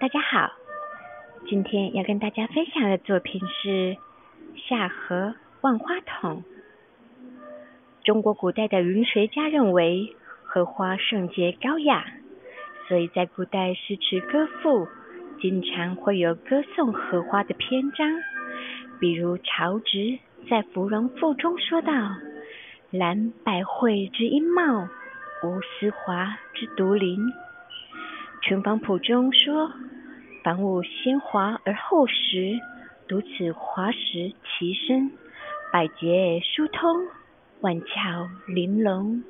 大家好，今天要跟大家分享的作品是《夏荷万花筒》。中国古代的文学家认为荷花圣洁高雅，所以在古代诗词歌赋经常会有歌颂荷花的篇章。比如曹植在《芙蓉赋》中说道：“兰百卉之英茂，无丝华之独灵。”《群芳谱》中说：“凡物先华而后实，独此华实其身，百节疏通，万窍玲珑。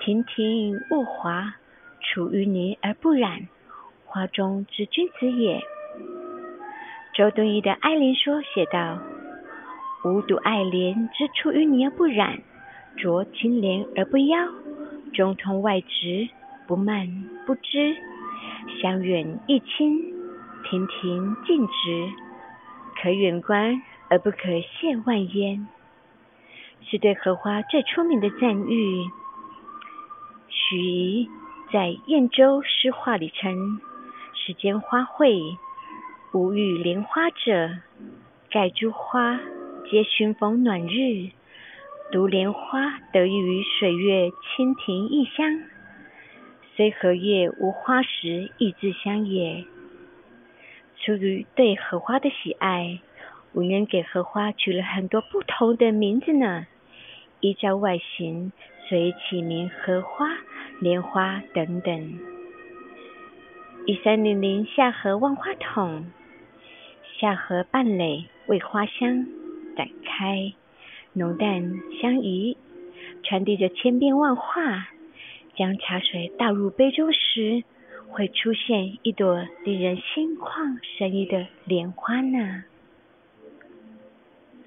亭亭物华，出淤泥而不染，花中之君子也。”周敦颐的《爱莲说》写道：“吾独爱莲之出淤泥而不染，濯清涟而不妖，中通外直，不蔓不枝。”香远益清，亭亭净植，可远观而不可亵玩焉。是对荷花最出名的赞誉。徐在《燕州诗话》里称：“世间花卉，无与莲花者。盖诸花皆熏风暖日，独莲花得益于水月清庭异香。”虽荷叶无花时，亦自香也。出于对荷花的喜爱，文人给荷花取了很多不同的名字呢。依照外形，所以起名荷花、莲花等等。一三零零夏荷万花筒，夏荷瓣蕾为花香展开，浓淡相宜，传递着千变万化。将茶水倒入杯中时，会出现一朵令人心旷神怡的莲花呢。